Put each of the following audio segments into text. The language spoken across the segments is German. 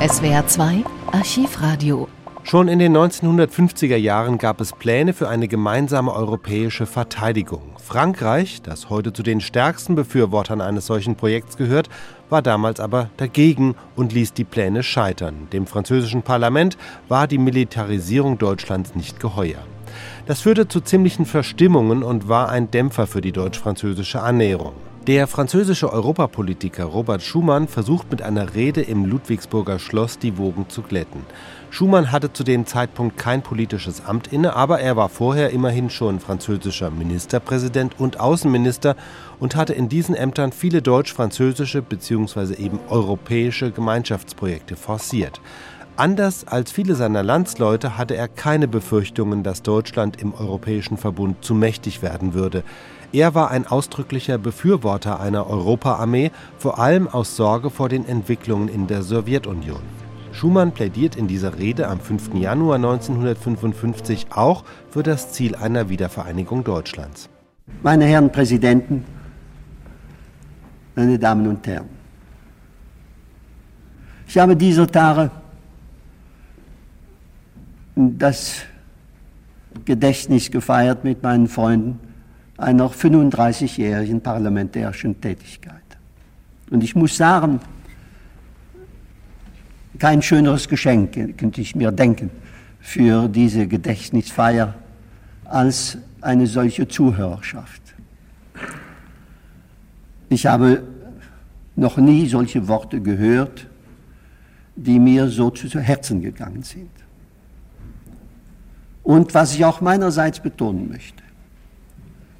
SWR 2 Archivradio. Schon in den 1950er Jahren gab es Pläne für eine gemeinsame europäische Verteidigung. Frankreich, das heute zu den stärksten Befürwortern eines solchen Projekts gehört, war damals aber dagegen und ließ die Pläne scheitern. Dem französischen Parlament war die Militarisierung Deutschlands nicht geheuer. Das führte zu ziemlichen Verstimmungen und war ein Dämpfer für die deutsch-französische Annäherung. Der französische Europapolitiker Robert Schumann versucht mit einer Rede im Ludwigsburger Schloss die Wogen zu glätten. Schumann hatte zu dem Zeitpunkt kein politisches Amt inne, aber er war vorher immerhin schon französischer Ministerpräsident und Außenminister und hatte in diesen Ämtern viele deutsch-französische bzw. eben europäische Gemeinschaftsprojekte forciert. Anders als viele seiner Landsleute hatte er keine Befürchtungen, dass Deutschland im Europäischen Verbund zu mächtig werden würde. Er war ein ausdrücklicher Befürworter einer Europaarmee, vor allem aus Sorge vor den Entwicklungen in der Sowjetunion. Schumann plädiert in dieser Rede am 5. Januar 1955 auch für das Ziel einer Wiedervereinigung Deutschlands. Meine Herren Präsidenten, meine Damen und Herren, ich habe dieser Tage das Gedächtnis gefeiert mit meinen Freunden einer 35-jährigen parlamentärischen Tätigkeit. Und ich muss sagen, kein schöneres Geschenk könnte ich mir denken für diese Gedächtnisfeier als eine solche Zuhörerschaft. Ich habe noch nie solche Worte gehört, die mir so zu Herzen gegangen sind. Und was ich auch meinerseits betonen möchte,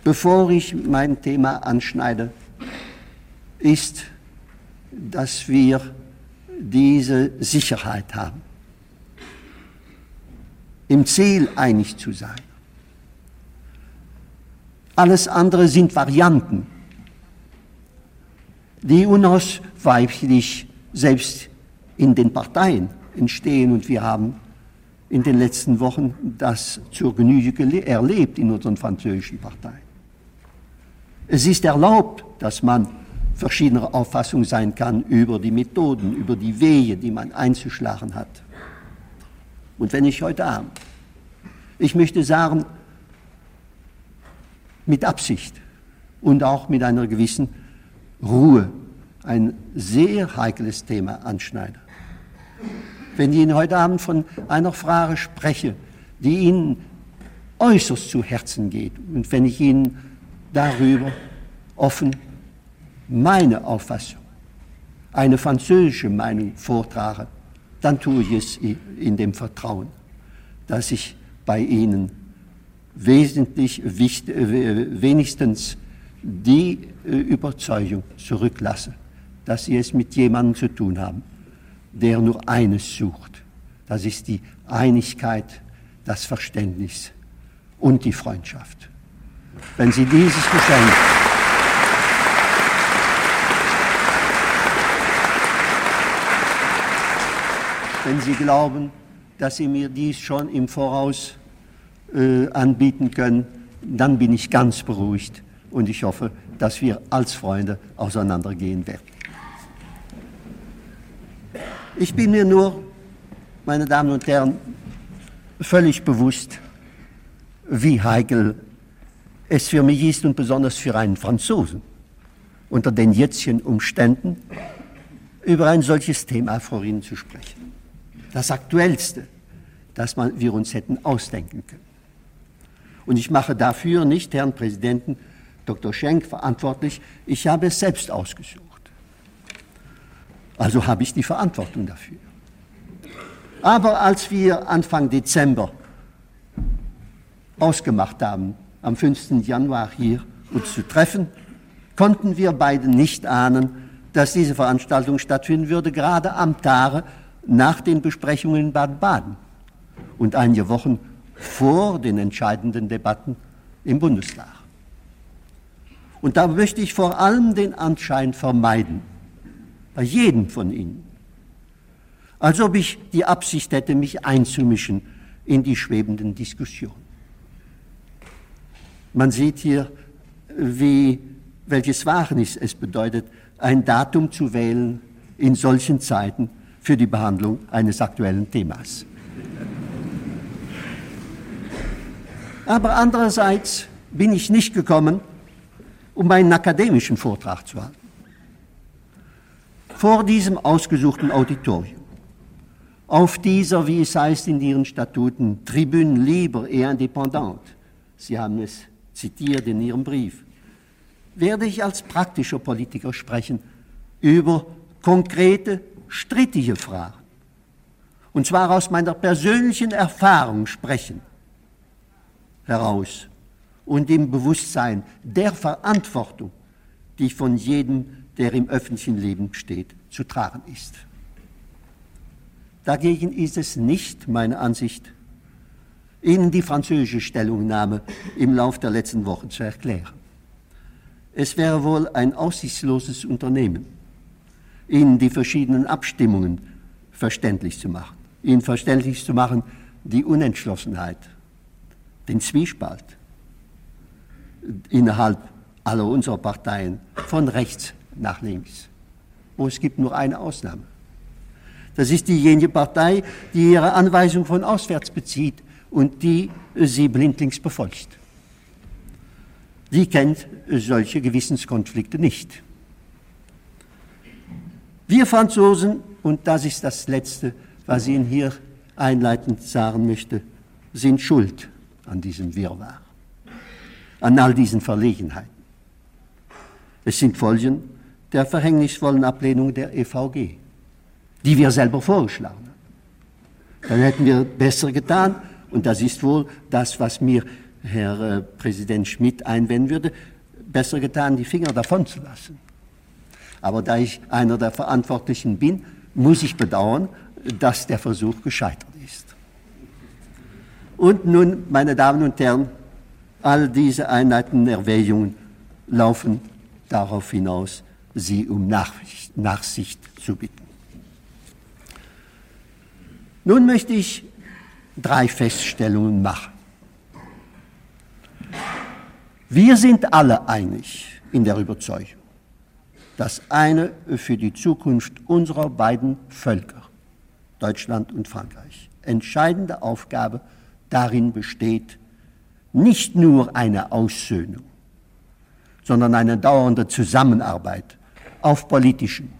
bevor ich mein Thema anschneide, ist, dass wir diese Sicherheit haben, im Ziel einig zu sein. Alles andere sind Varianten, die unausweichlich selbst in den Parteien entstehen und wir haben in den letzten Wochen das zur Genüge erlebt in unseren französischen Parteien. Es ist erlaubt, dass man verschiedener Auffassung sein kann über die Methoden, über die Wege, die man einzuschlagen hat. Und wenn ich heute Abend, ich möchte sagen, mit Absicht und auch mit einer gewissen Ruhe ein sehr heikles Thema anschneide. Wenn ich Ihnen heute Abend von einer Frage spreche, die Ihnen äußerst zu Herzen geht und wenn ich Ihnen darüber offen meine Auffassung, eine französische Meinung vortrage, dann tue ich es in dem Vertrauen, dass ich bei Ihnen wesentlich, wenigstens die äh, Überzeugung zurücklasse, dass Sie es mit jemandem zu tun haben, der nur eines sucht. Das ist die Einigkeit, das Verständnis und die Freundschaft. Wenn Sie dieses Geschenk wenn Sie glauben, dass Sie mir dies schon im Voraus äh, anbieten können, dann bin ich ganz beruhigt und ich hoffe, dass wir als Freunde auseinandergehen werden. Ich bin mir nur, meine Damen und Herren, völlig bewusst, wie heikel es für mich ist und besonders für einen Franzosen unter den jetzigen Umständen über ein solches Thema vor Ihnen zu sprechen das Aktuellste, das wir uns hätten ausdenken können. Und ich mache dafür nicht Herrn Präsidenten Dr. Schenk verantwortlich, ich habe es selbst ausgesucht. Also habe ich die Verantwortung dafür. Aber als wir Anfang Dezember ausgemacht haben, am 5. Januar hier uns zu treffen, konnten wir beide nicht ahnen, dass diese Veranstaltung stattfinden würde, gerade am Tage, nach den Besprechungen in Baden-Baden und einige Wochen vor den entscheidenden Debatten im Bundestag. Und da möchte ich vor allem den Anschein vermeiden, bei jedem von Ihnen, als ob ich die Absicht hätte, mich einzumischen in die schwebenden Diskussionen. Man sieht hier, wie, welches Wagnis es bedeutet, ein Datum zu wählen in solchen Zeiten, für die Behandlung eines aktuellen Themas. Aber andererseits bin ich nicht gekommen, um einen akademischen Vortrag zu halten. Vor diesem ausgesuchten Auditorium, auf dieser, wie es heißt in Ihren Statuten, Tribune libre et indépendante, Sie haben es zitiert in Ihrem Brief, werde ich als praktischer Politiker sprechen über konkrete, strittige Fragen. Und zwar aus meiner persönlichen Erfahrung sprechen heraus und im Bewusstsein der Verantwortung, die von jedem, der im öffentlichen Leben steht, zu tragen ist. Dagegen ist es nicht meine Ansicht, Ihnen die französische Stellungnahme im Lauf der letzten Wochen zu erklären. Es wäre wohl ein aussichtsloses Unternehmen, Ihnen die verschiedenen Abstimmungen verständlich zu machen, Ihnen verständlich zu machen die Unentschlossenheit, den Zwiespalt innerhalb aller unserer Parteien von rechts nach links. Und es gibt nur eine Ausnahme. Das ist diejenige Partei, die ihre Anweisung von auswärts bezieht und die sie blindlings befolgt. Sie kennt solche Gewissenskonflikte nicht. Wir Franzosen, und das ist das Letzte, was ich Ihnen hier einleitend sagen möchte, sind schuld an diesem Wirrwarr, an all diesen Verlegenheiten. Es sind Folgen der verhängnisvollen Ablehnung der EVG, die wir selber vorgeschlagen haben. Dann hätten wir besser getan, und das ist wohl das, was mir Herr äh, Präsident Schmidt einwenden würde, besser getan, die Finger davon zu lassen. Aber da ich einer der Verantwortlichen bin, muss ich bedauern, dass der Versuch gescheitert ist. Und nun, meine Damen und Herren, all diese einleitenden Erwägungen laufen darauf hinaus, Sie um Nachsicht zu bitten. Nun möchte ich drei Feststellungen machen. Wir sind alle einig in der Überzeugung, dass eine für die Zukunft unserer beiden Völker, Deutschland und Frankreich, entscheidende Aufgabe darin besteht, nicht nur eine Aussöhnung, sondern eine dauernde Zusammenarbeit auf politischem,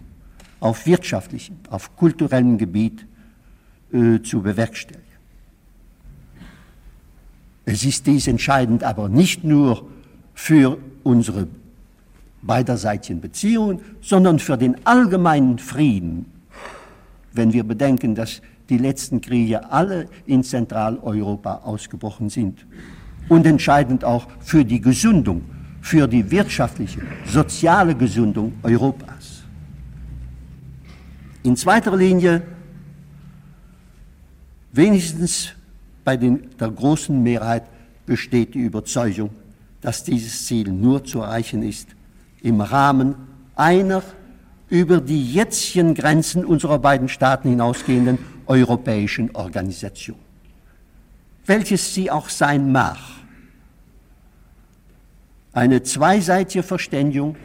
auf wirtschaftlichem, auf kulturellem Gebiet äh, zu bewerkstelligen. Es ist dies entscheidend aber nicht nur für unsere beiderseitigen Beziehungen, sondern für den allgemeinen Frieden, wenn wir bedenken, dass die letzten Kriege alle in Zentraleuropa ausgebrochen sind. Und entscheidend auch für die Gesundung, für die wirtschaftliche, soziale Gesundung Europas. In zweiter Linie, wenigstens bei den, der großen Mehrheit besteht die Überzeugung, dass dieses Ziel nur zu erreichen ist im Rahmen einer über die jetzigen Grenzen unserer beiden Staaten hinausgehenden europäischen Organisation, welches sie auch sein mag. Eine zweiseitige Verständigung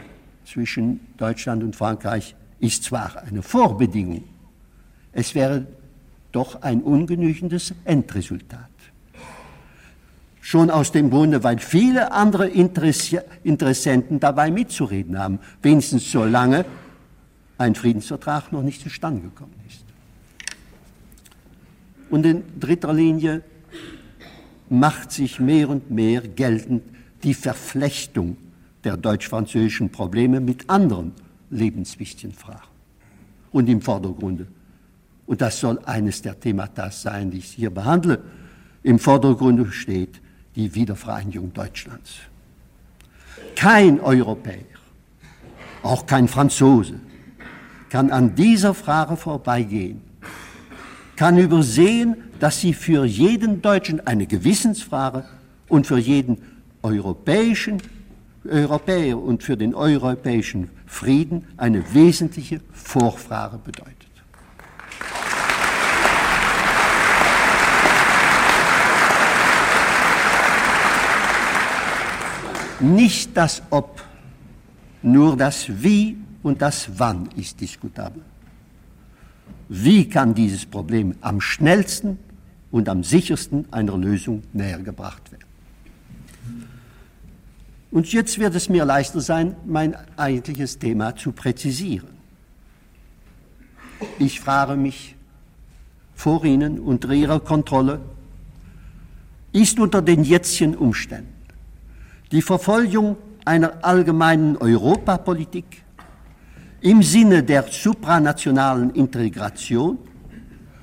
zwischen Deutschland und Frankreich ist zwar eine Vorbedingung, es wäre doch ein ungenügendes Endresultat. Schon aus dem Grunde, weil viele andere Interessi Interessenten dabei mitzureden haben, wenigstens solange ein Friedensvertrag noch nicht zustande gekommen ist. Und in dritter Linie macht sich mehr und mehr geltend die Verflechtung der deutsch-französischen Probleme mit anderen lebenswichtigen Fragen. Und im Vordergrunde, und das soll eines der Themata sein, die ich hier behandle, im Vordergrunde steht die Wiedervereinigung Deutschlands. Kein Europäer, auch kein Franzose, kann an dieser Frage vorbeigehen, kann übersehen, dass sie für jeden Deutschen eine Gewissensfrage und für jeden europäischen Europäer und für den europäischen Frieden eine wesentliche Vorfrage bedeutet. Nicht das Ob, nur das Wie und das Wann ist diskutabel. wie kann dieses Problem am schnellsten und am sichersten einer Lösung näher gebracht werden. Und jetzt wird es mir leichter sein, mein eigentliches Thema zu präzisieren. Ich frage mich vor Ihnen unter Ihrer Kontrolle, ist unter den jetzigen Umständen die Verfolgung einer allgemeinen Europapolitik im Sinne der supranationalen Integration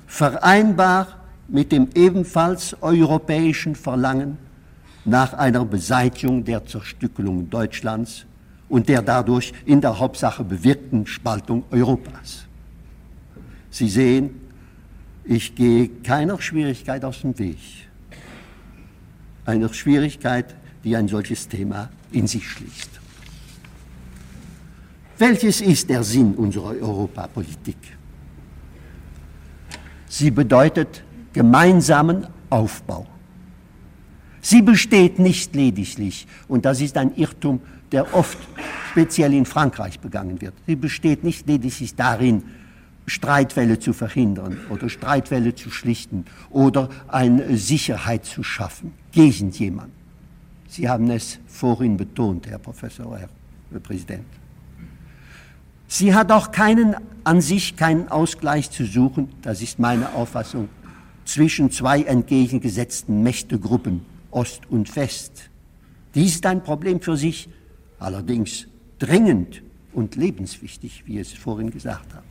vereinbar mit dem ebenfalls europäischen Verlangen nach einer Beseitigung der Zerstückelung Deutschlands und der dadurch in der Hauptsache bewirkten Spaltung Europas. Sie sehen, ich gehe keiner Schwierigkeit aus dem Weg. Einer Schwierigkeit, die ein solches Thema in sich schließt. Welches ist der Sinn unserer Europapolitik? Sie bedeutet gemeinsamen Aufbau. Sie besteht nicht lediglich, und das ist ein Irrtum, der oft speziell in Frankreich begangen wird, sie besteht nicht lediglich darin, Streitfälle zu verhindern oder Streitfälle zu schlichten oder eine Sicherheit zu schaffen gegen jemanden. Sie haben es vorhin betont, Herr Professor, Herr Präsident. Sie hat auch keinen, an sich keinen Ausgleich zu suchen, das ist meine Auffassung, zwischen zwei entgegengesetzten Mächtegruppen, Ost und West. Dies ist ein Problem für sich, allerdings dringend und lebenswichtig, wie es vorhin gesagt habe.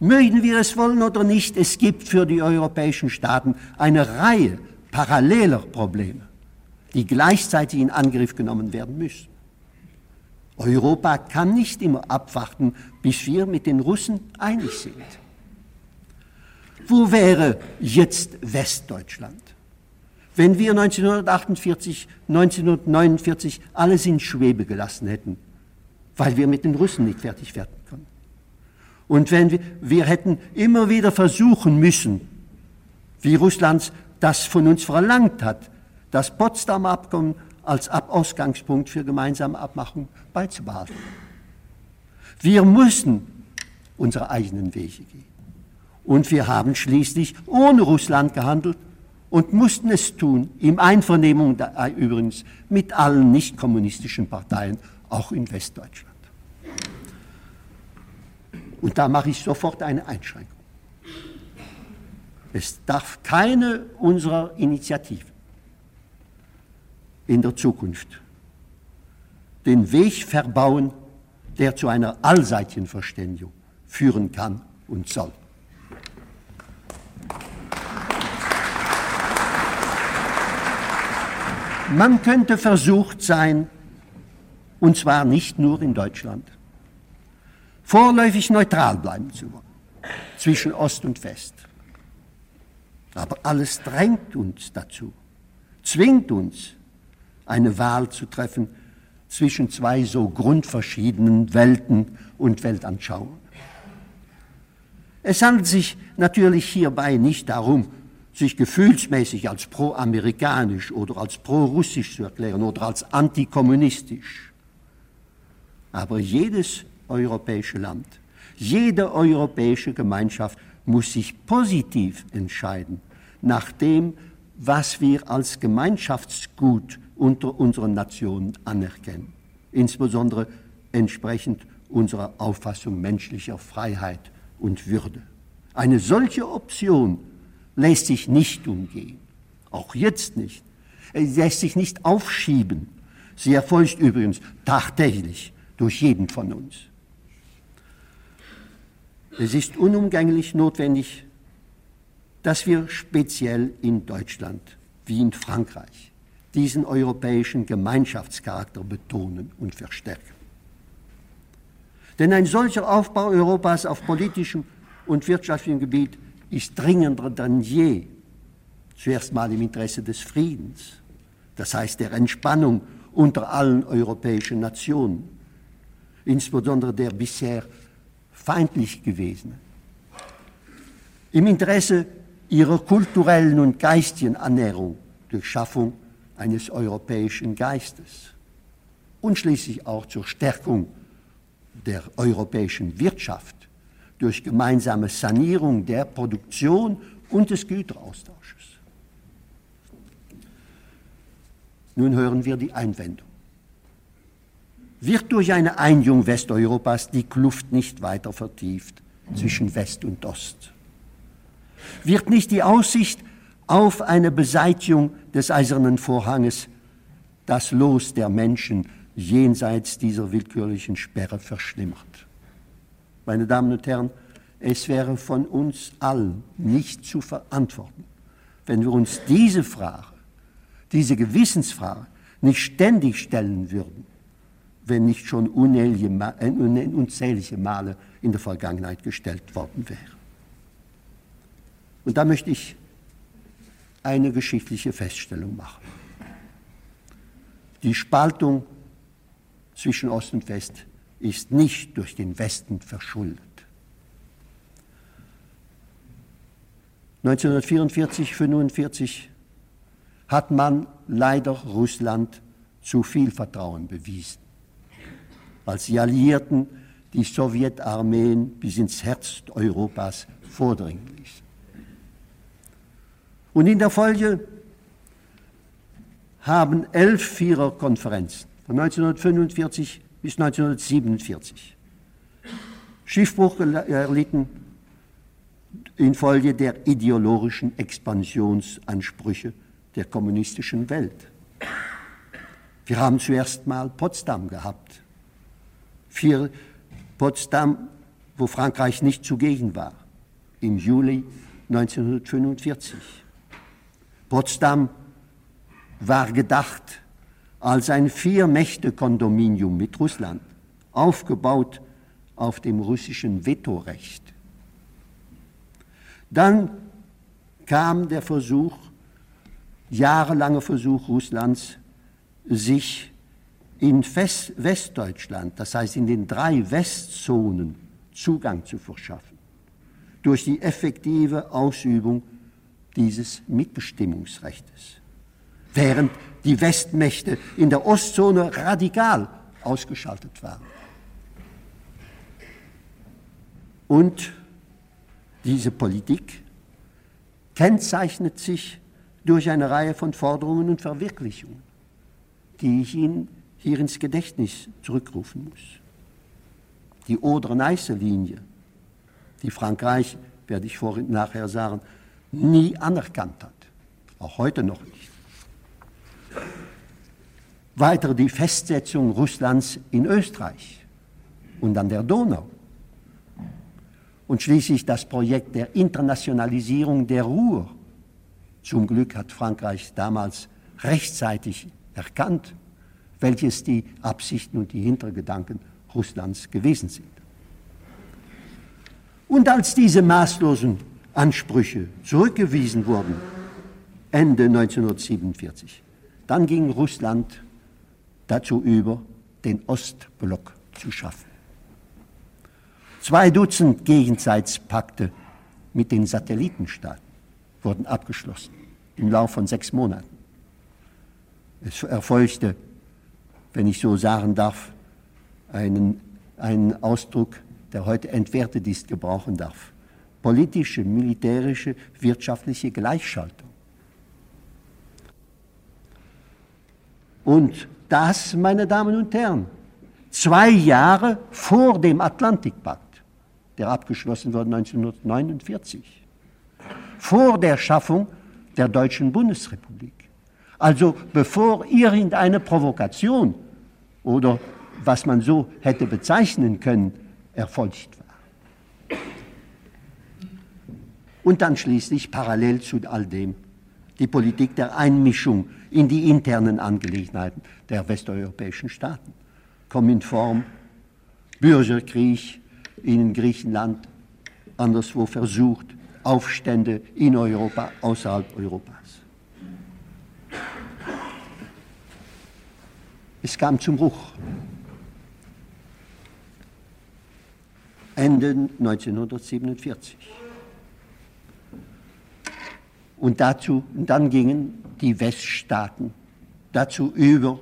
Mögen wir es wollen oder nicht, es gibt für die europäischen Staaten eine Reihe paralleler Probleme, die gleichzeitig in Angriff genommen werden müssen. Europa kann nicht immer abwarten, bis wir mit den Russen einig sind. Wo wäre jetzt Westdeutschland, wenn wir 1948, 1949 alles in Schwebe gelassen hätten, weil wir mit den Russen nicht fertig werden konnten? Und wenn wir, wir hätten immer wieder versuchen müssen, wie Russland das von uns verlangt hat, das Potsdamer Abkommen als Ausgangspunkt für gemeinsame Abmachung beizubehalten. Wir müssen unsere eigenen Wege gehen. Und wir haben schließlich ohne Russland gehandelt und mussten es tun, im Einvernehmen äh, übrigens mit allen nicht kommunistischen Parteien, auch in Westdeutschland. Und da mache ich sofort eine Einschränkung. Es darf keine unserer Initiativen in der Zukunft den Weg verbauen, der zu einer allseitigen Verständigung führen kann und soll. Man könnte versucht sein, und zwar nicht nur in Deutschland, vorläufig neutral bleiben zu wollen zwischen Ost und West. Aber alles drängt uns dazu, zwingt uns, eine Wahl zu treffen zwischen zwei so grundverschiedenen Welten und Weltanschauungen. Es handelt sich natürlich hierbei nicht darum, sich gefühlsmäßig als pro-amerikanisch oder als pro-russisch zu erklären oder als antikommunistisch. Aber jedes europäische Land, jede europäische Gemeinschaft muss sich positiv entscheiden nach dem, was wir als Gemeinschaftsgut unter unseren Nationen anerkennen, insbesondere entsprechend unserer Auffassung menschlicher Freiheit und Würde. Eine solche Option lässt sich nicht umgehen, auch jetzt nicht. Es lässt sich nicht aufschieben. Sie erfolgt übrigens tagtäglich durch jeden von uns. Es ist unumgänglich notwendig, dass wir speziell in Deutschland wie in Frankreich diesen europäischen Gemeinschaftscharakter betonen und verstärken. Denn ein solcher Aufbau Europas auf politischem und wirtschaftlichem Gebiet ist dringender denn je. Zuerst mal im Interesse des Friedens, das heißt der Entspannung unter allen europäischen Nationen, insbesondere der bisher feindlich gewesenen. Im Interesse ihrer kulturellen und geistigen Annäherung durch Schaffung eines europäischen Geistes und schließlich auch zur Stärkung der europäischen Wirtschaft durch gemeinsame Sanierung der Produktion und des Güteraustausches. Nun hören wir die Einwendung. Wird durch eine Einigung Westeuropas die Kluft nicht weiter vertieft zwischen West und Ost? Wird nicht die Aussicht auf eine Beseitigung des eisernen Vorhanges das Los der Menschen jenseits dieser willkürlichen Sperre verschlimmert? Meine Damen und Herren, es wäre von uns allen nicht zu verantworten, wenn wir uns diese Frage, diese Gewissensfrage nicht ständig stellen würden, wenn nicht schon äh, unzählige Male in der Vergangenheit gestellt worden wäre. Und da möchte ich eine geschichtliche Feststellung machen. Die Spaltung zwischen Ost und West ist nicht durch den Westen verschuldet. 1944, 1945 hat man leider Russland zu viel Vertrauen bewiesen, als die Alliierten die Sowjetarmeen bis ins Herz Europas vordringen ließen. Und in der Folge haben elf Viererkonferenzen von 1945 bis 1947 Schiffbruch erlitten infolge der ideologischen Expansionsansprüche der kommunistischen Welt. Wir haben zuerst mal Potsdam gehabt. Für Potsdam, wo Frankreich nicht zugegen war, im Juli 1945. Potsdam war gedacht als ein Vier-Mächte-Kondominium mit Russland, aufgebaut auf dem russischen Vetorecht. Dann kam der Versuch, jahrelanger Versuch Russlands, sich in Westdeutschland, das heißt in den drei Westzonen, Zugang zu verschaffen, durch die effektive Ausübung dieses Mitbestimmungsrechts. Während die Westmächte in der Ostzone radikal ausgeschaltet waren. Und diese Politik kennzeichnet sich durch eine Reihe von Forderungen und Verwirklichungen, die ich Ihnen hier ins Gedächtnis zurückrufen muss. Die Oder-Neiße-Linie, die Frankreich, werde ich vorhin nachher sagen, nie anerkannt hat, auch heute noch nicht. Weiter die Festsetzung Russlands in Österreich und an der Donau. Und schließlich das Projekt der Internationalisierung der Ruhr. Zum Glück hat Frankreich damals rechtzeitig erkannt, welches die Absichten und die Hintergedanken Russlands gewesen sind. Und als diese maßlosen Ansprüche zurückgewiesen wurden, Ende 1947, dann ging Russland dazu über, den Ostblock zu schaffen. Zwei Dutzend Gegenseitspakte mit den Satellitenstaaten wurden abgeschlossen im Laufe von sechs Monaten. Es erfolgte, wenn ich so sagen darf, einen, einen Ausdruck, der heute entwertet ist, gebrauchen darf. Politische, militärische, wirtschaftliche Gleichschaltung. Und das, meine Damen und Herren, zwei Jahre vor dem Atlantikpakt, der abgeschlossen wurde 1949, vor der Schaffung der Deutschen Bundesrepublik. Also bevor irgendeine Provokation oder was man so hätte bezeichnen können, erfolgt war. Und dann schließlich parallel zu all dem die Politik der Einmischung in die internen Angelegenheiten der westeuropäischen Staaten. Form Bürgerkrieg in Griechenland, anderswo versucht, Aufstände in Europa, außerhalb Europas. Es kam zum Bruch. Ende 1947. Und, dazu, und dann gingen die Weststaaten dazu über,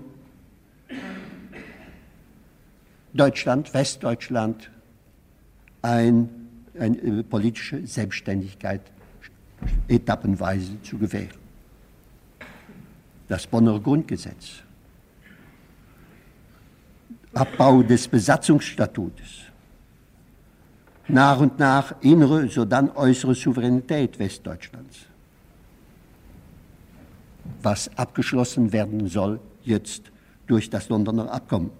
Deutschland, Westdeutschland, ein eine äh, politische Selbstständigkeit etappenweise zu gewähren. Das Bonner Grundgesetz, Abbau des Besatzungsstatutes, nach und nach innere, sodann äußere Souveränität Westdeutschlands. Was abgeschlossen werden soll jetzt durch das Londoner Abkommen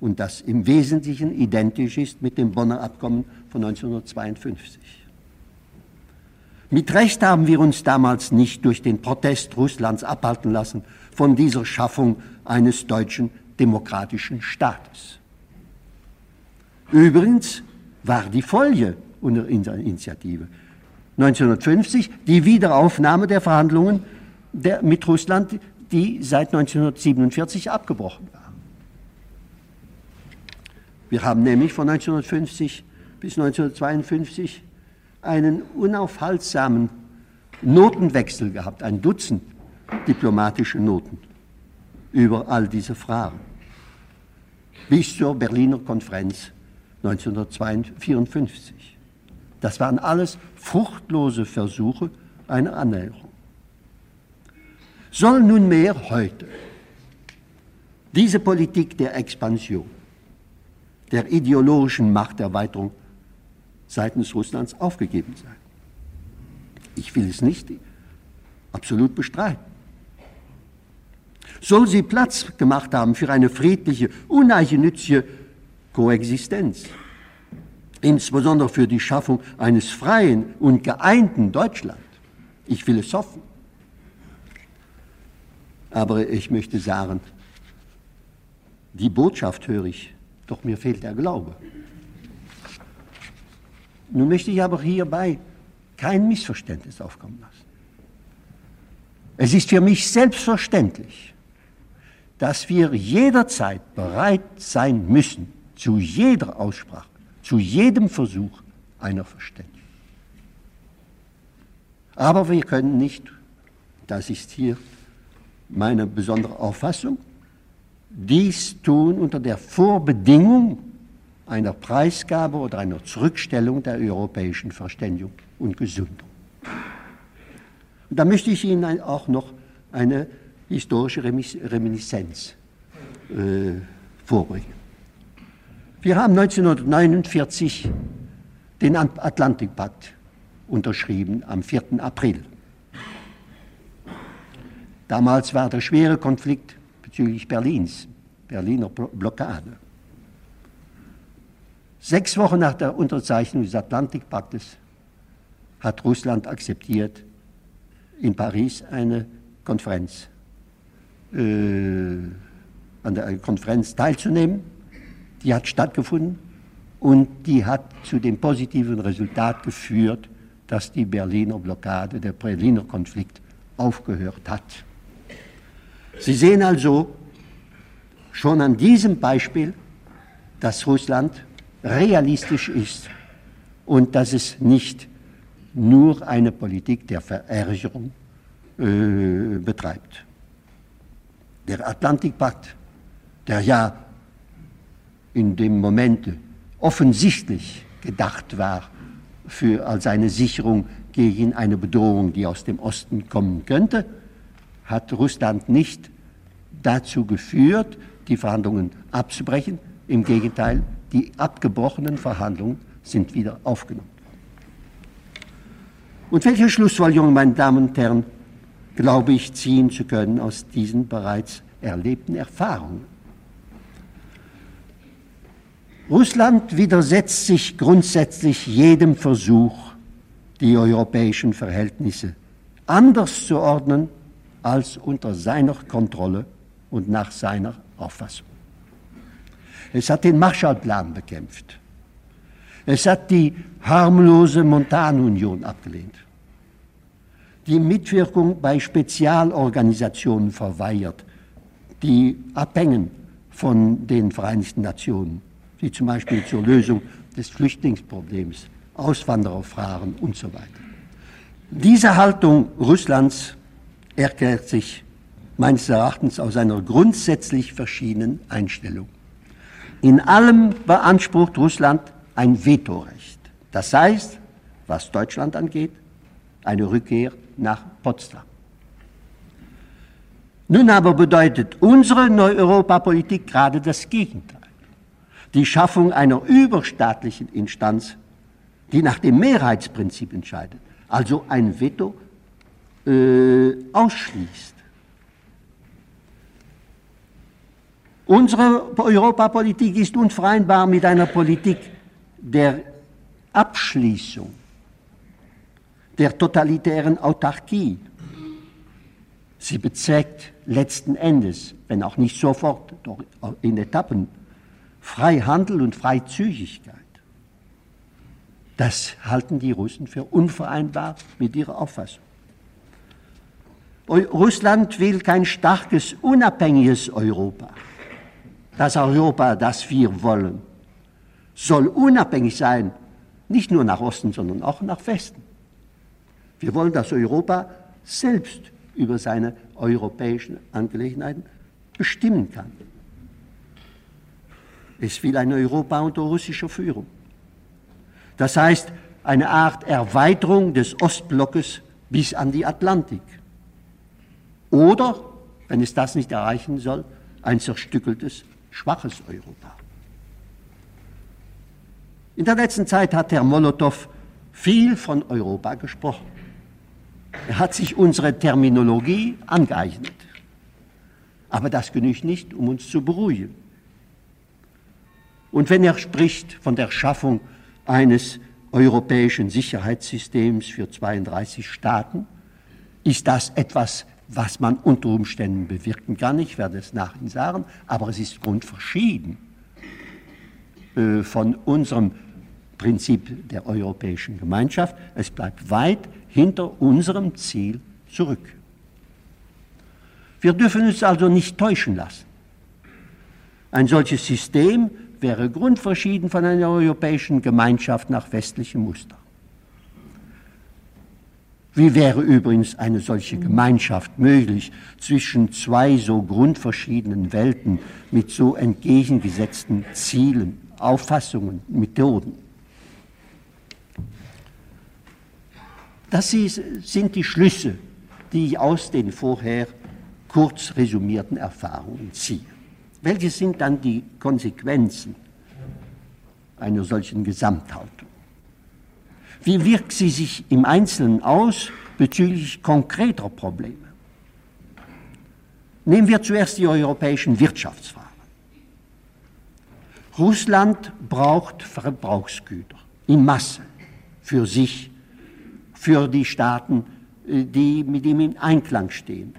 und das im Wesentlichen identisch ist mit dem Bonner Abkommen von 1952. Mit Recht haben wir uns damals nicht durch den Protest Russlands abhalten lassen von dieser Schaffung eines deutschen demokratischen Staates. Übrigens war die Folge unserer Initiative 1950 die Wiederaufnahme der Verhandlungen der, mit Russland, die seit 1947 abgebrochen waren. Wir haben nämlich von 1950 bis 1952 einen unaufhaltsamen Notenwechsel gehabt, ein Dutzend diplomatische Noten über all diese Fragen. Bis zur Berliner Konferenz 1954. Das waren alles fruchtlose Versuche einer Annäherung. Soll nunmehr heute diese Politik der Expansion, der ideologischen Machterweiterung seitens Russlands aufgegeben sein? Ich will es nicht absolut bestreiten. Soll sie Platz gemacht haben für eine friedliche, uneigennützige Koexistenz, insbesondere für die Schaffung eines freien und geeinten Deutschland. Ich will es hoffen. Aber ich möchte sagen, die Botschaft höre ich, doch mir fehlt der Glaube. Nun möchte ich aber hierbei kein Missverständnis aufkommen lassen. Es ist für mich selbstverständlich, dass wir jederzeit bereit sein müssen, zu jeder Aussprache, zu jedem Versuch einer Verständigung. Aber wir können nicht, das ist hier meine besondere Auffassung, dies tun unter der Vorbedingung einer Preisgabe oder einer Zurückstellung der europäischen Verständigung und Gesundung. Und da möchte ich Ihnen auch noch eine historische Reminiszenz äh, vorbringen. Wir haben 1949 den Atlantikpakt unterschrieben am 4. April. Damals war der schwere Konflikt bezüglich Berlins, Berliner Blockade. Sechs Wochen nach der Unterzeichnung des Atlantikpaktes hat Russland akzeptiert, in Paris eine Konferenz, äh, an der Konferenz teilzunehmen die hat stattgefunden und die hat zu dem positiven Resultat geführt, dass die Berliner Blockade, der Berliner Konflikt aufgehört hat. Sie sehen also schon an diesem Beispiel, dass Russland realistisch ist und dass es nicht nur eine Politik der Verärgerung äh, betreibt. Der Atlantikpakt, der ja in dem Moment offensichtlich gedacht war für, als eine Sicherung gegen eine Bedrohung, die aus dem Osten kommen könnte, hat Russland nicht dazu geführt, die Verhandlungen abzubrechen. Im Gegenteil, die abgebrochenen Verhandlungen sind wieder aufgenommen. Und welche Schlussfolgerungen, meine Damen und Herren, glaube ich, ziehen zu können aus diesen bereits erlebten Erfahrungen? Russland widersetzt sich grundsätzlich jedem Versuch, die europäischen Verhältnisse anders zu ordnen als unter seiner Kontrolle und nach seiner Auffassung. Es hat den Marshallplan bekämpft. Es hat die harmlose Montanunion abgelehnt. Die Mitwirkung bei Spezialorganisationen verweigert, die abhängen von den Vereinigten Nationen wie zum Beispiel zur Lösung des Flüchtlingsproblems, Auswandererfragen und so weiter. Diese Haltung Russlands erklärt sich meines Erachtens aus einer grundsätzlich verschiedenen Einstellung. In allem beansprucht Russland ein Vetorecht. Das heißt, was Deutschland angeht, eine Rückkehr nach Potsdam. Nun aber bedeutet unsere Neu-Europa-Politik gerade das Gegenteil. Die Schaffung einer überstaatlichen Instanz, die nach dem Mehrheitsprinzip entscheidet, also ein Veto äh, ausschließt. Unsere Europapolitik ist unvereinbar mit einer Politik der Abschließung, der totalitären Autarkie. Sie bezweckt letzten Endes, wenn auch nicht sofort, doch in Etappen, Freihandel und Freizügigkeit. Das halten die Russen für unvereinbar mit ihrer Auffassung. Russland will kein starkes, unabhängiges Europa. Das Europa, das wir wollen, soll unabhängig sein, nicht nur nach Osten, sondern auch nach Westen. Wir wollen, dass Europa selbst über seine europäischen Angelegenheiten bestimmen kann. Es will ein Europa unter russischer Führung. Das heißt, eine Art Erweiterung des Ostblockes bis an die Atlantik. Oder, wenn es das nicht erreichen soll, ein zerstückeltes, schwaches Europa. In der letzten Zeit hat Herr Molotow viel von Europa gesprochen. Er hat sich unsere Terminologie angeeignet. Aber das genügt nicht, um uns zu beruhigen. Und wenn er spricht von der Schaffung eines europäischen Sicherheitssystems für 32 Staaten, ist das etwas, was man unter Umständen bewirken kann. Ich werde es nach Ihnen sagen, aber es ist grundverschieden äh, von unserem Prinzip der europäischen Gemeinschaft. Es bleibt weit hinter unserem Ziel zurück. Wir dürfen uns also nicht täuschen lassen. Ein solches System wäre grundverschieden von einer europäischen Gemeinschaft nach westlichem Muster. Wie wäre übrigens eine solche Gemeinschaft möglich zwischen zwei so grundverschiedenen Welten mit so entgegengesetzten Zielen, Auffassungen, Methoden? Das sind die Schlüsse, die ich aus den vorher kurz resümierten Erfahrungen ziehe. Welche sind dann die Konsequenzen einer solchen Gesamthaltung? Wie wirkt sie sich im Einzelnen aus bezüglich konkreter Probleme? Nehmen wir zuerst die europäischen Wirtschaftsfragen. Russland braucht Verbrauchsgüter in Masse für sich für die Staaten, äh, die mit ihm in Einklang stehen,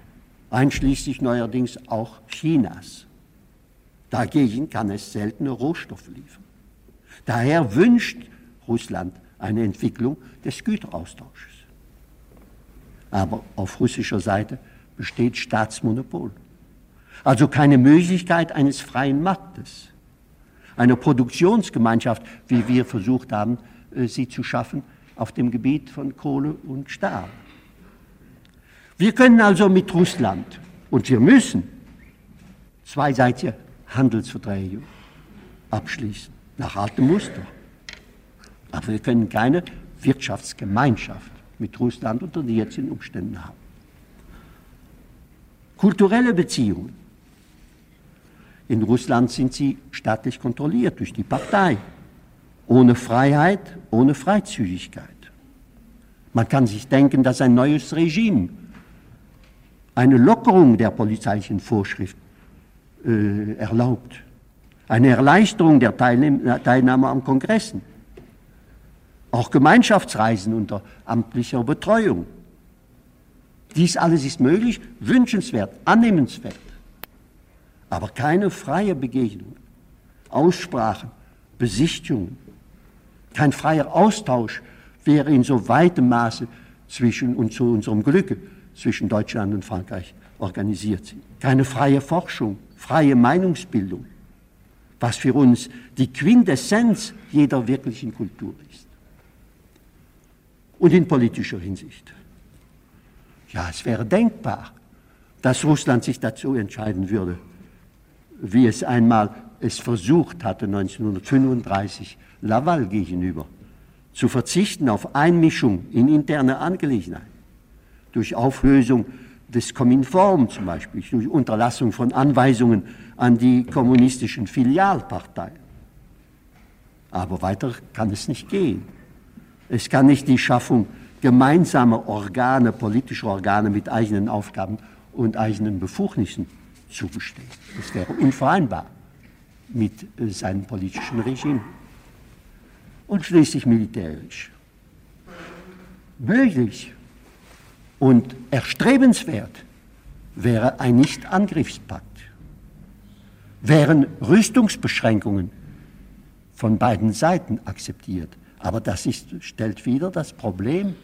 einschließlich neuerdings auch Chinas. Dagegen kann es seltene Rohstoffe liefern. Daher wünscht Russland eine Entwicklung des Güteraustausches. Aber auf russischer Seite besteht Staatsmonopol. Also keine Möglichkeit eines freien Marktes, einer Produktionsgemeinschaft, wie wir versucht haben, äh, sie zu schaffen, auf dem Gebiet von Kohle und Stahl. Wir können also mit Russland und wir müssen zweiseitige Handelsverträge abschließen, nach altem Muster. Aber wir können keine Wirtschaftsgemeinschaft mit Russland unter den jetzigen Umständen haben. Kulturelle Beziehungen. In Russland sind sie staatlich kontrolliert durch die Partei ohne Freiheit, ohne Freizügigkeit. Man kann sich denken, dass ein neues Regime eine Lockerung der polizeilichen Vorschriften äh, erlaubt, eine Erleichterung der Teilnahme am Kongressen, auch Gemeinschaftsreisen unter amtlicher Betreuung. Dies alles ist möglich, wünschenswert, annehmenswert, aber keine freie Begegnung, Aussprachen, Besichtigungen, kein freier Austausch wäre in so weitem Maße zwischen und zu unserem Glücke zwischen Deutschland und Frankreich organisiert Keine freie Forschung, freie Meinungsbildung, was für uns die Quintessenz jeder wirklichen Kultur ist. Und in politischer Hinsicht. Ja, es wäre denkbar, dass Russland sich dazu entscheiden würde, wie es einmal es versucht hatte 1935 Laval gegenüber zu verzichten auf Einmischung in interne Angelegenheiten, durch Auflösung des Kominform zum Beispiel, durch Unterlassung von Anweisungen an die kommunistischen Filialparteien. Aber weiter kann es nicht gehen. Es kann nicht die Schaffung gemeinsamer Organe, politischer Organe mit eigenen Aufgaben und eigenen Befugnissen zugestehen. Das wäre unvereinbar mit äh, seinem politischen Regime. Und schließlich militärisch. Möglich und erstrebenswert wäre ein Nichtangriffspakt. Wären Rüstungsbeschränkungen von beiden Seiten akzeptiert. Aber das ist, stellt wieder das Problem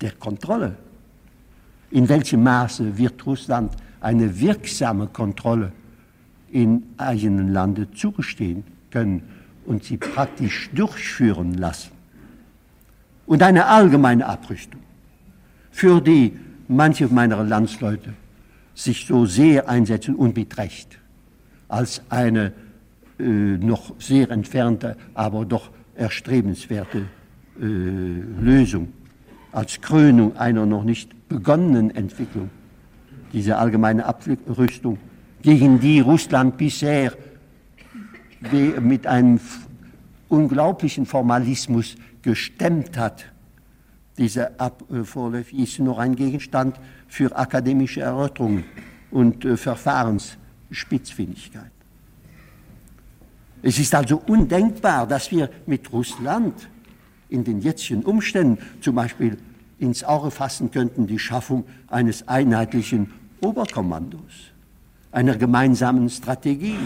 der Kontrolle. In welchem Maße wird Russland eine wirksame Kontrolle in eigenen Lande zugestehen können und sie praktisch durchführen lassen? Und eine allgemeine Abrüstung, für die manche meiner Landsleute sich so sehr einsetzen, unbeträcht, als eine äh, noch sehr entfernte, aber doch erstrebenswerte äh, Lösung als Krönung einer noch nicht begonnenen Entwicklung, diese allgemeine Abrüstung, gegen die Russland bisher mit einem unglaublichen Formalismus gestemmt hat. Diese Vorläufig ist noch ein Gegenstand für akademische Erörterungen und äh, Verfahrensspitzfindigkeit. Es ist also undenkbar, dass wir mit Russland in den jetzigen Umständen zum Beispiel ins Auge fassen könnten die Schaffung eines einheitlichen Oberkommandos, einer gemeinsamen Strategie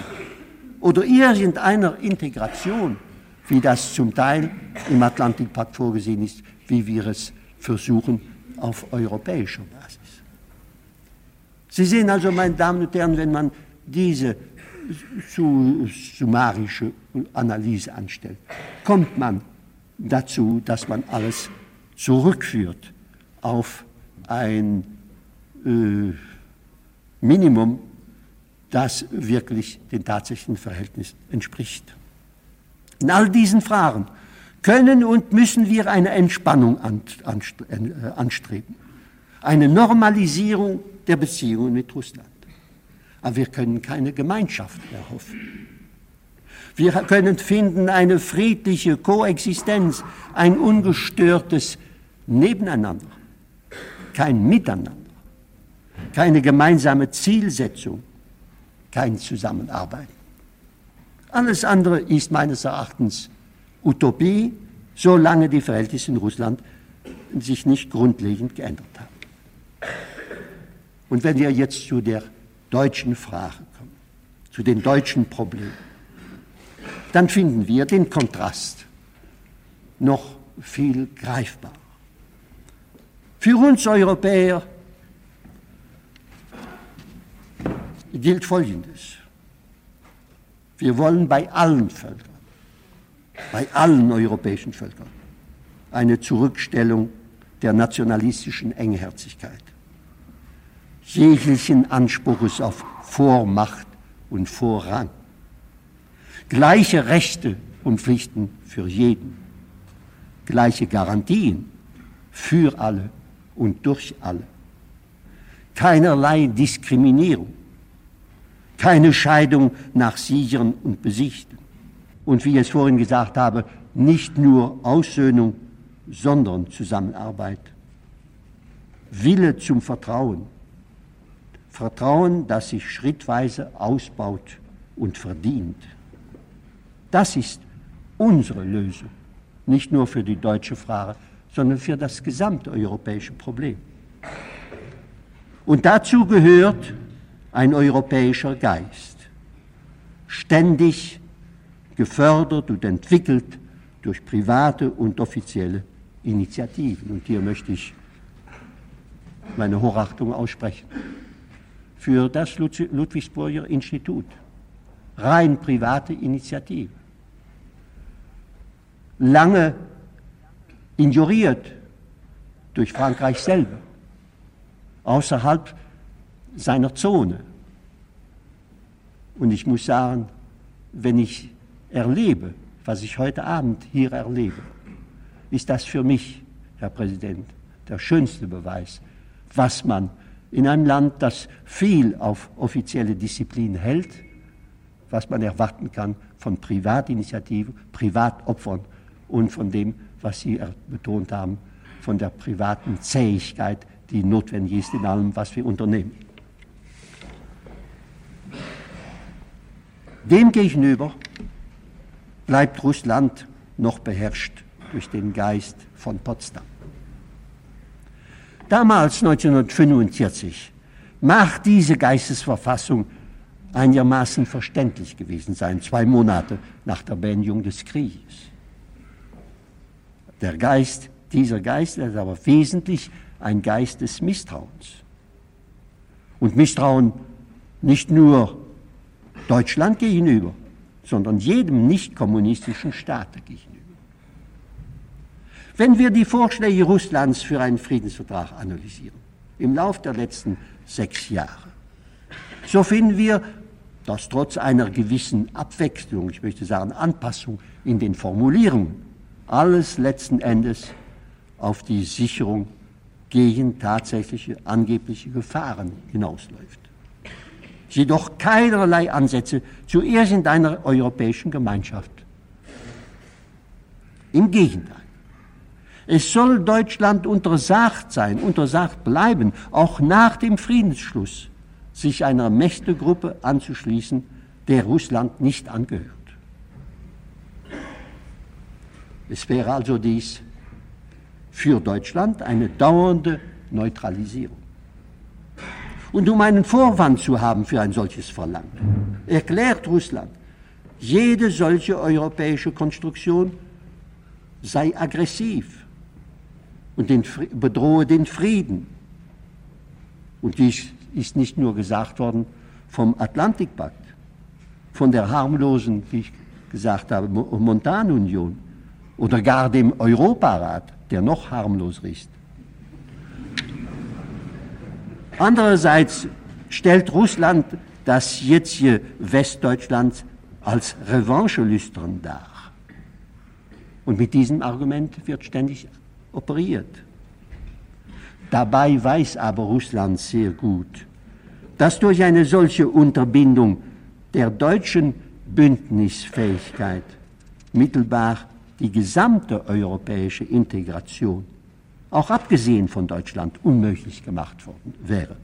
oder irgendeiner Integration, wie das zum Teil im Atlantikpakt vorgesehen ist, wie wir es versuchen auf europäischer Basis. Sie sehen also, meine Damen und Herren, wenn man diese summarische Analyse anstellt, kommt man dazu, dass man alles zurückführt auf ein äh, Minimum, das wirklich den tatsächlichen Verhältnissen entspricht. In all diesen Fragen können und müssen wir eine Entspannung äh, anstreben, eine Normalisierung der Beziehungen mit Russland. Aber wir können keine Gemeinschaft erhoffen. Wir können finden eine friedliche Koexistenz, ein ungestörtes Nebeneinander, kein Miteinander, keine gemeinsame Zielsetzung, kein Zusammenarbeiten. Alles andere ist meines Erachtens Utopie, solange die Verhältnisse in Russland sich nicht grundlegend geändert haben. Und wenn wir jetzt zu der deutschen Frage kommen, zu den deutschen Problemen, dann finden wir den Kontrast noch viel greifbarer. Für uns Europäer gilt Folgendes. Wir wollen bei allen Völkern, bei allen europäischen Völkern, eine Zurückstellung der nationalistischen Engherzigkeit jeglichen Anspruches auf Vormacht und Vorrang. Gleiche Rechte und Pflichten für jeden. Gleiche Garantien für alle und durch alle. Keinerlei Diskriminierung. Keine Scheidung nach Sichern und Besichten. Und wie ich es vorhin gesagt habe, nicht nur Aussöhnung, sondern Zusammenarbeit. Wille zum Vertrauen Vertrauen, das sich schrittweise ausbaut und verdient. Das ist unsere Lösung, nicht nur für die deutsche Frage, sondern für das gesamte europäische Problem. Und dazu gehört ein europäischer Geist, ständig gefördert und entwickelt durch private und offizielle Initiativen. Und hier möchte ich meine Hochachtung aussprechen für das Ludwigsburger Institut. Rein private Initiative. Lange injuriert durch Frankreich selber, außerhalb seiner Zone. Und ich muss sagen, wenn ich erlebe, was ich heute Abend hier erlebe, ist das für mich, Herr Präsident, der schönste Beweis, was man in einem Land, das viel auf offizielle Disziplin hält, was man erwarten kann von Privatinitiativen, Privatopfern und von dem, was Sie betont haben, von der privaten Zähigkeit, die notwendig ist in allem, was wir unternehmen. Demgegenüber bleibt Russland noch beherrscht durch den Geist von Potsdam. Damals, 1945, mag diese Geistesverfassung einigermaßen verständlich gewesen sein, zwei Monate nach der Beendigung des Krieges. Der Geist, dieser Geist ist aber wesentlich ein Geist des Misstrauens. Und Misstrauen nicht nur Deutschland gegenüber, sondern jedem nicht kommunistischen Staat gegenüber. Wenn wir die Vorschläge Russlands für einen Friedensvertrag analysieren, im Lauf der letzten sechs Jahre, so finden wir, dass trotz einer gewissen Abwechslung, ich möchte sagen Anpassung in den Formulierungen, alles letzten Endes auf die Sicherung gegen tatsächliche angebliche Gefahren hinausläuft. Jedoch keinerlei Ansätze zu irgendeiner europäischen Gemeinschaft. Im Gegenteil. Es soll Deutschland untersagt sein, untersagt bleiben, auch nach dem Friedensschluss, sich einer Mächtegruppe anzuschließen, der Russland nicht angehört. Es wäre also dies für Deutschland eine dauernde Neutralisierung. Und um einen Vorwand zu haben für ein solches Verlangen, erklärt Russland, jede solche europäische Konstruktion sei aggressiv und den, bedrohe den Frieden. Und dies ist nicht nur gesagt worden vom Atlantikpakt, von der harmlosen, wie ich gesagt habe, Montanunion oder gar dem Europarat der noch harmloser ist. Andererseits stellt Russland das jetzige Westdeutschland als Revanchelüstern dar. Und mit diesem Argument wird ständig operiert. Dabei weiß aber Russland sehr gut, dass durch eine solche Unterbindung der deutschen Bündnisfähigkeit mittelbar die gesamte europäische Integration, auch abgesehen von Deutschland, unmöglich gemacht worden wäre.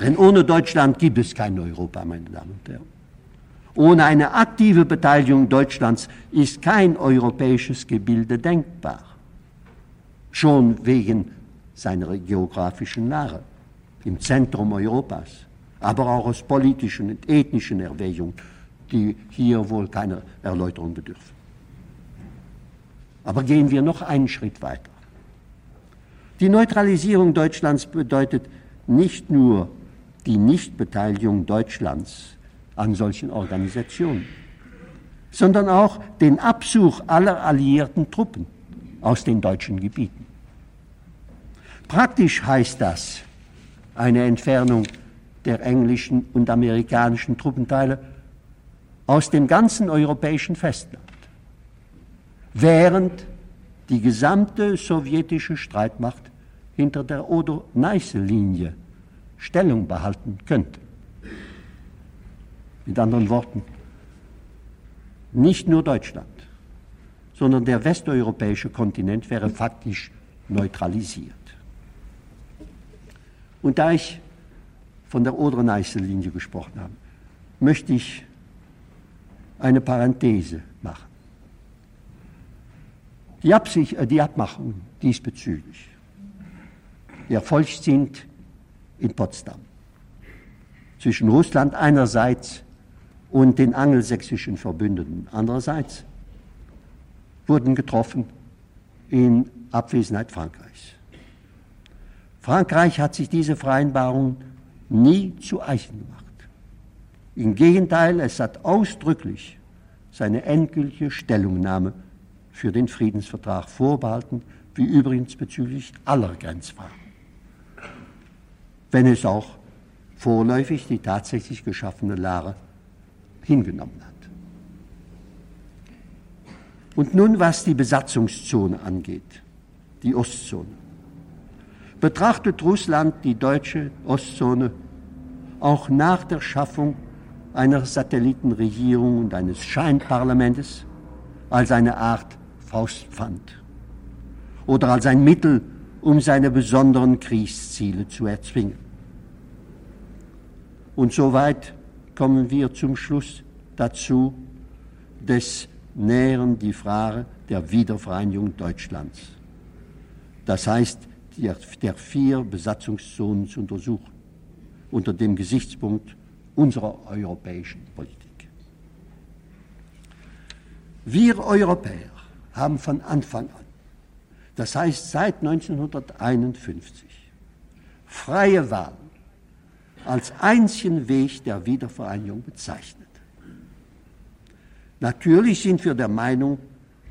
Denn ohne Deutschland gibt es kein Europa, meine Damen und Herren. Ohne eine aktive Beteiligung Deutschlands ist kein europäisches Gebilde denkbar. Schon wegen seiner geografischen Lage im Zentrum Europas, aber auch aus politischen und ethnischen Erwägungen, die hier wohl keiner Erläuterung bedürfen. Aber gehen wir noch einen Schritt weiter. Die Neutralisierung Deutschlands bedeutet nicht nur die Nichtbeteiligung Deutschlands an solchen Organisationen, sondern auch den Absuch aller alliierten Truppen aus den deutschen Gebieten. Praktisch heißt das eine Entfernung der englischen und amerikanischen Truppenteile aus dem ganzen europäischen Festland während die gesamte sowjetische Streitmacht hinter der Oder-Neiße-Linie Stellung behalten könnte. Mit anderen Worten, nicht nur Deutschland, sondern der westeuropäische Kontinent wäre faktisch neutralisiert. Und da ich von der Oder-Neiße-Linie gesprochen habe, möchte ich eine Parenthese machen. Die, Absicht, äh, die Abmachung diesbezüglich erfolgt sind in Potsdam zwischen Russland einerseits und den angelsächsischen Verbündeten andererseits wurden getroffen in Abwesenheit Frankreichs. Frankreich hat sich diese Vereinbarung nie zu eichen gemacht. Im Gegenteil, es hat ausdrücklich seine endgültige Stellungnahme für den Friedensvertrag vorbehalten, wie übrigens bezüglich aller Grenzfragen. Wenn es auch vorläufig die tatsächlich geschaffene Lage hingenommen hat. Und nun, was die Besatzungszone angeht, die Ostzone. Betrachtet Russland die deutsche Ostzone auch nach der Schaffung einer Satellitenregierung und eines Scheinparlamentes als eine Art Faustpfand oder als ein Mittel, um seine besonderen Kriegsziele zu erzwingen. Und soweit kommen wir zum Schluss dazu, des Nähern die Frage der Wiedervereinigung Deutschlands. Das heißt, der, der vier Besatzungszonen zu untersuchen, unter dem Gesichtspunkt unserer europäischen Politik. Wir Europäer haben von Anfang an, das heißt seit 1951, freie Wahlen als einzigen Weg der Wiedervereinigung bezeichnet. Natürlich sind wir der Meinung,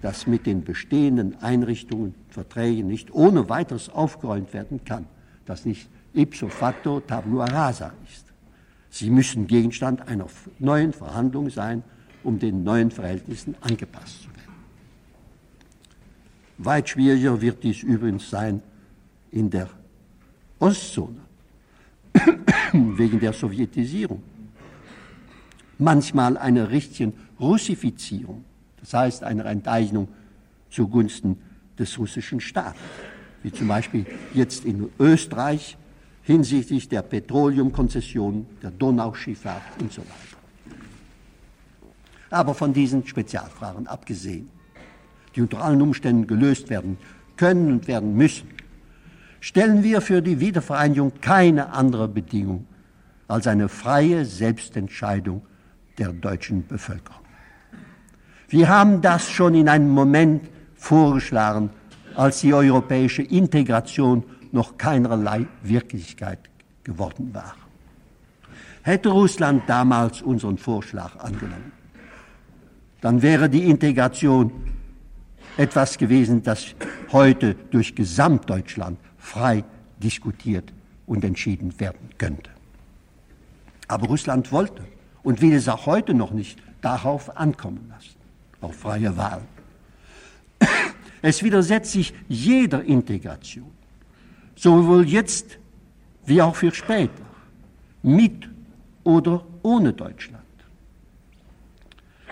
dass mit den bestehenden Einrichtungen, Verträgen nicht ohne weiteres aufgeräumt werden kann, dass nicht ipso facto tabula rasa ist. Sie müssen Gegenstand einer neuen Verhandlung sein, um den neuen Verhältnissen angepasst zu werden. Weit schwieriger wird dies übrigens sein in der Ostzone, wegen der Sowjetisierung. Manchmal einer richtigen Russifizierung, das heißt einer Enteignung zugunsten des russischen Staates, wie zum Beispiel jetzt in Österreich hinsichtlich der Petroleumkonzessionen, der Donauschifffahrt und so weiter. Aber von diesen Spezialfragen abgesehen, die unter allen Umständen gelöst werden können und werden müssen, stellen wir für die Wiedervereinigung keine andere Bedingung als eine freie Selbstentscheidung der deutschen Bevölkerung. Wir haben das schon in einem Moment vorgeschlagen, als die europäische Integration noch keinerlei Wirklichkeit geworden war. Hätte Russland damals unseren Vorschlag angenommen, dann wäre die Integration etwas gewesen, das heute durch Gesamtdeutschland frei diskutiert und entschieden werden könnte. Aber Russland wollte und will es auch heute noch nicht darauf ankommen lassen, auf freie Wahl. Es widersetzt sich jeder Integration, sowohl jetzt wie auch für später, mit oder ohne Deutschland.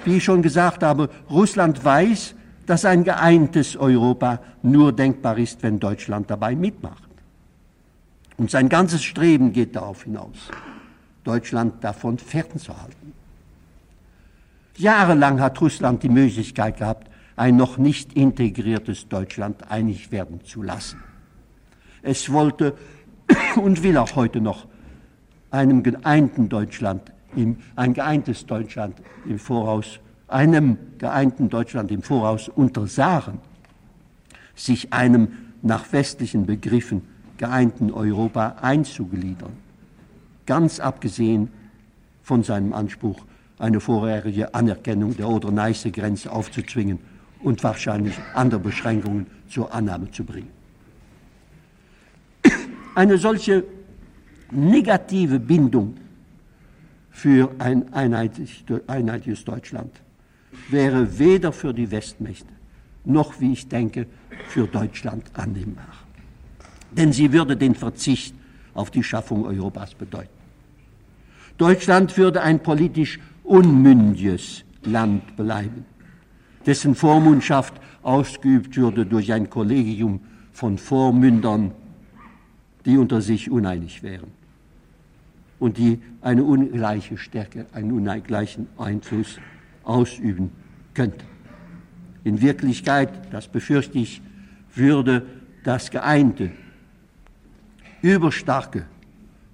Wie ich schon gesagt habe, Russland weiß, dass ein geeintes Europa nur denkbar ist, wenn Deutschland dabei mitmacht. Und sein ganzes Streben geht darauf hinaus, Deutschland davon fernzuhalten. Jahrelang hat Russland die Möglichkeit gehabt, ein noch nicht integriertes Deutschland einig werden zu lassen. Es wollte und will auch heute noch einem geeinten Deutschland, ein geeintes Deutschland im Voraus einem geeinten Deutschland im Voraus untersagen, sich einem nach westlichen Begriffen geeinten Europa einzugliedern, ganz abgesehen von seinem Anspruch, eine vorherige Anerkennung der Oder-Neiße-Grenze aufzuzwingen und wahrscheinlich andere Beschränkungen zur Annahme zu bringen. Eine solche negative Bindung für ein einheitliches Deutschland wäre weder für die Westmächte noch, wie ich denke, für Deutschland annehmbar. Denn sie würde den Verzicht auf die Schaffung Europas bedeuten. Deutschland würde ein politisch unmündiges Land bleiben, dessen Vormundschaft ausgeübt würde durch ein Kollegium von Vormündern, die unter sich uneinig wären und die eine ungleiche Stärke, einen ungleichen Einfluss ausüben könnten. In Wirklichkeit, das befürchte ich, würde das geeinte, überstarke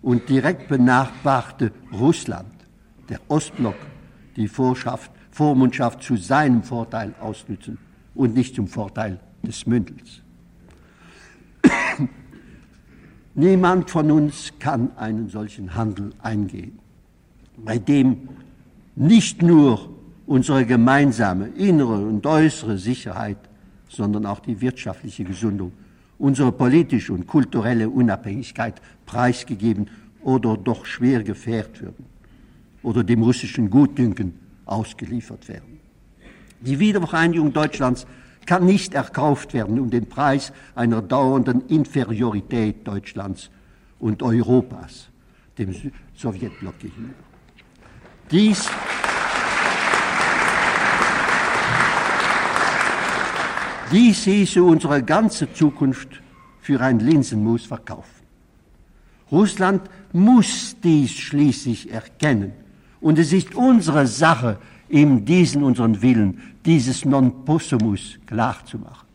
und direkt benachbarte Russland, der Ostblock, die Vorschaft, Vormundschaft zu seinem Vorteil ausnützen und nicht zum Vorteil des Mündels. Niemand von uns kann einen solchen Handel eingehen, bei dem nicht nur unsere gemeinsame innere und äußere Sicherheit, sondern auch die wirtschaftliche Gesundung, unsere politische und kulturelle Unabhängigkeit preisgegeben oder doch schwer gefährdet würden oder dem russischen Gutdünken ausgeliefert werden. Die Wiedervereinigung Deutschlands kann nicht erkauft werden um den Preis einer dauernden Inferiorität Deutschlands und Europas dem Sowjetblock gegenüber. Dies Dies hieße unsere ganze Zukunft für ein Linsenmus verkaufen. Russland muss dies schließlich erkennen. Und es ist unsere Sache, ihm diesen unseren Willen, dieses Non-Possumus klarzumachen.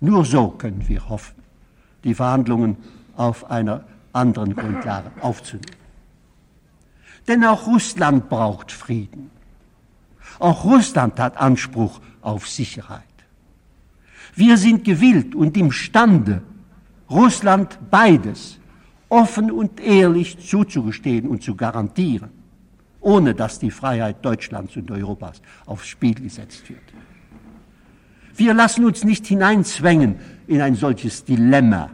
Nur so können wir hoffen, die Verhandlungen auf einer anderen Grundlage aufzunehmen. Denn auch Russland braucht Frieden. Auch Russland hat Anspruch auf Sicherheit. Wir sind gewillt und imstande, Russland beides offen und ehrlich zuzugestehen und zu garantieren, ohne dass die Freiheit Deutschlands und Europas aufs Spiel gesetzt wird. Wir lassen uns nicht hineinzwängen in ein solches Dilemma,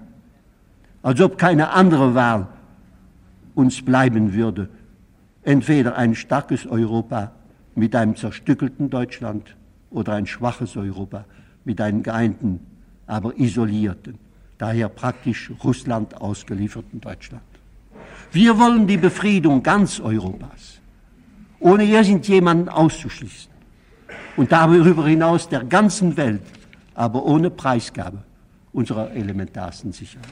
als ob keine andere Wahl uns bleiben würde, entweder ein starkes Europa mit einem zerstückelten Deutschland oder ein schwaches Europa mit einem geeinten, aber isolierten, daher praktisch Russland ausgelieferten Deutschland. Wir wollen die Befriedung ganz Europas, ohne irgendjemanden auszuschließen und darüber hinaus der ganzen Welt, aber ohne Preisgabe unserer elementarsten Sicherheit.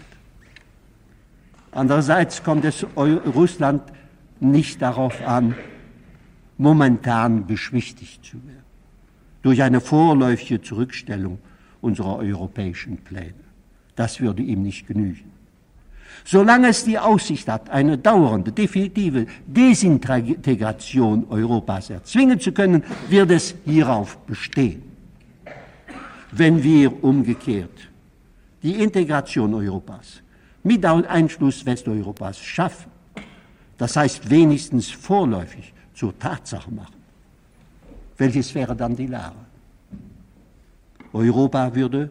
Andererseits kommt es Russland nicht darauf an, momentan beschwichtigt zu werden durch eine vorläufige Zurückstellung unserer europäischen Pläne. Das würde ihm nicht genügen. Solange es die Aussicht hat, eine dauernde, definitive Desintegration Europas erzwingen zu können, wird es hierauf bestehen. Wenn wir umgekehrt die Integration Europas mit Einschluss Westeuropas schaffen, das heißt wenigstens vorläufig zur Tatsache machen, welches wäre dann die Lehre? Europa würde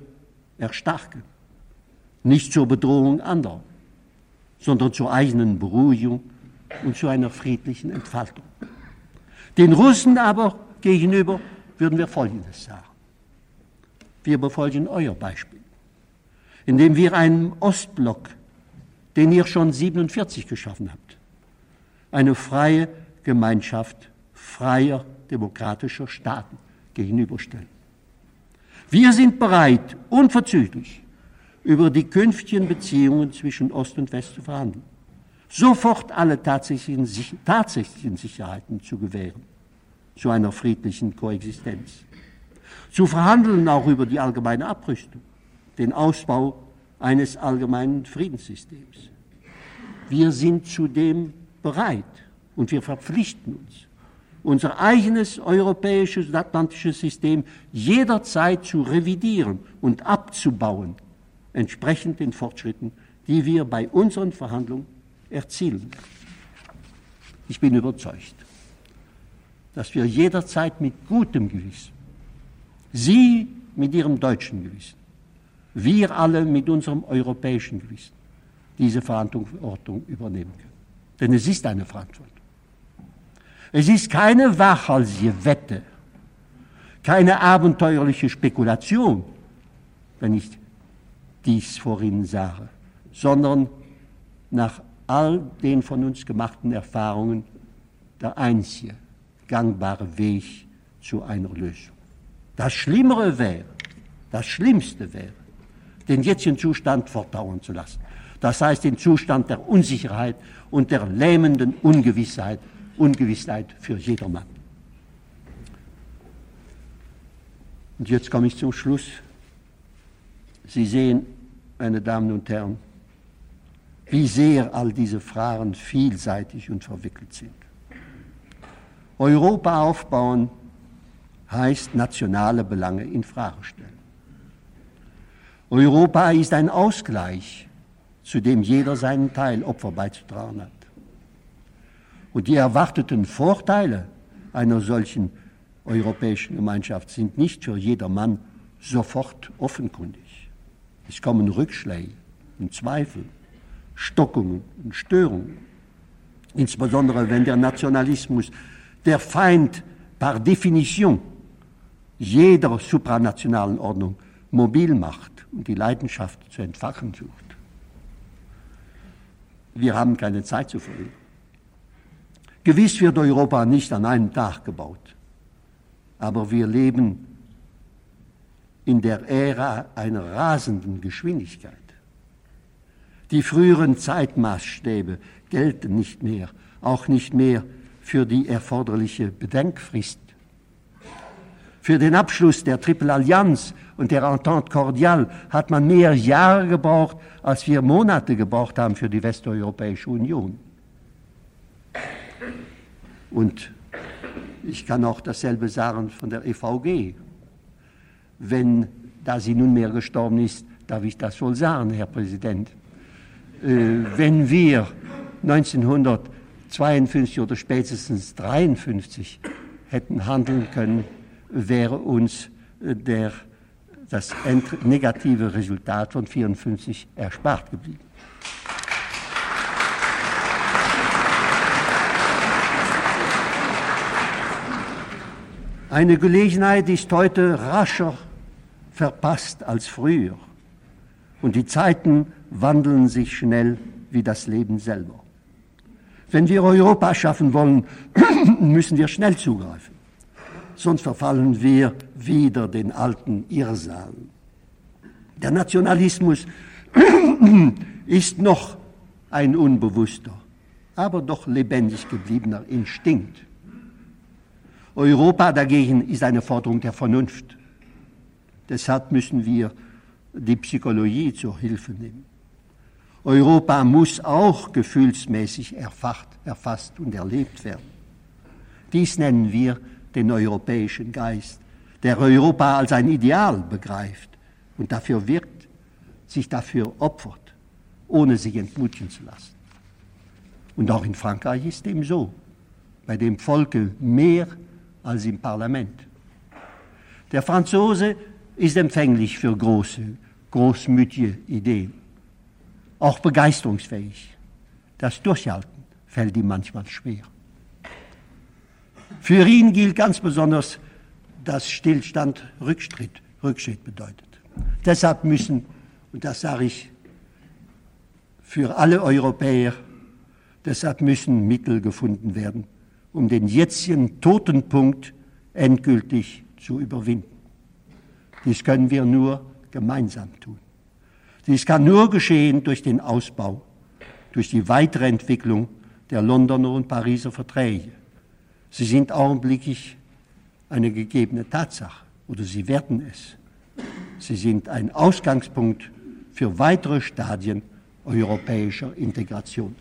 erstarken, nicht zur Bedrohung anderer, sondern zur eigenen Beruhigung und zu einer friedlichen Entfaltung. Den Russen aber gegenüber würden wir Folgendes sagen. Wir befolgen euer Beispiel, indem wir einen Ostblock, den ihr schon 47 geschaffen habt, eine freie Gemeinschaft freier demokratischer Staaten gegenüberstellen. Wir sind bereit, unverzüglich über die künftigen Beziehungen zwischen Ost und West zu verhandeln, sofort alle tatsächlichen, tatsächlichen Sicherheiten zu gewähren zu einer friedlichen Koexistenz, zu verhandeln auch über die allgemeine Abrüstung, den Ausbau eines allgemeinen Friedenssystems. Wir sind zudem bereit und wir verpflichten uns, unser eigenes europäisches atlantisches System jederzeit zu revidieren und abzubauen, entsprechend den Fortschritten, die wir bei unseren Verhandlungen erzielen. Ich bin überzeugt, dass wir jederzeit mit gutem Gewissen, Sie mit Ihrem deutschen Gewissen, wir alle mit unserem europäischen Gewissen diese Verantwortung übernehmen können. Denn es ist eine Verantwortung. Es ist keine wachhalsige Wette, keine abenteuerliche Spekulation, wenn ich dies vorhin sage, sondern nach all den von uns gemachten Erfahrungen der einzige gangbare Weg zu einer Lösung. Das Schlimmere wäre, das Schlimmste wäre, den jetzigen Zustand fortdauern zu lassen. Das heißt den Zustand der Unsicherheit und der lähmenden Ungewissheit Ungewissheit für jedermann. Und jetzt komme ich zum Schluss. Sie sehen, meine Damen und Herren, wie sehr all diese Fragen vielseitig und verwickelt sind. Europa aufbauen heißt nationale Belange in Frage stellen. Europa ist ein Ausgleich, zu dem jeder seinen Teil Opfer beizutragen hat. Und die erwarteten Vorteile einer solchen europäischen Gemeinschaft sind nicht für jedermann sofort offenkundig. Es kommen Rückschläge und Zweifel, Stockungen und Störungen. Insbesondere wenn der Nationalismus, der Feind par Definition jeder supranationalen Ordnung mobil macht und die Leidenschaft zu entfachen sucht. Wir haben keine Zeit zu verlieren. Gewiss wird Europa nicht an einem Tag gebaut, aber wir leben in der Ära einer rasenden Geschwindigkeit. Die früheren Zeitmaßstäbe gelten nicht mehr, auch nicht mehr für die erforderliche Bedenkfrist. Für den Abschluss der Triple Allianz und der Entente Cordiale hat man mehr Jahre gebraucht, als wir Monate gebraucht haben für die Westeuropäische Union. Und ich kann auch dasselbe sagen von der EVG. Wenn, da sie nunmehr gestorben ist, darf ich das wohl sagen, Herr Präsident, äh, wenn wir 1952 oder spätestens 1953 hätten handeln können, wäre uns äh, der, das negative Resultat von 1954 erspart geblieben. Eine Gelegenheit ist heute rascher verpasst als früher. Und die Zeiten wandeln sich schnell wie das Leben selber. Wenn wir Europa schaffen wollen, müssen wir schnell zugreifen. Sonst verfallen wir wieder den alten Irrsalen. Der Nationalismus ist noch ein unbewusster, aber doch lebendig gebliebener Instinkt. Europa dagegen ist eine Forderung der Vernunft. Deshalb müssen wir die Psychologie zur Hilfe nehmen. Europa muss auch gefühlsmäßig erfacht, erfasst und erlebt werden. Dies nennen wir den europäischen Geist, der Europa als ein Ideal begreift und dafür wirkt, sich dafür opfert, ohne sich entmutigen zu lassen. Und auch in Frankreich ist dem so, bei dem Volke mehr als im Parlament. Der Franzose ist empfänglich für große, großmütige Ideen, auch begeisterungsfähig. Das Durchhalten fällt ihm manchmal schwer. Für ihn gilt ganz besonders, dass Stillstand Rückschritt, Rückschritt bedeutet. Deshalb müssen, und das sage ich für alle Europäer, deshalb müssen Mittel gefunden werden, um den jetzigen Totenpunkt endgültig zu überwinden. Dies können wir nur gemeinsam tun. Dies kann nur geschehen durch den Ausbau, durch die weitere Entwicklung der Londoner und Pariser Verträge. Sie sind augenblicklich eine gegebene Tatsache oder sie werden es. Sie sind ein Ausgangspunkt für weitere Stadien europäischer Integration.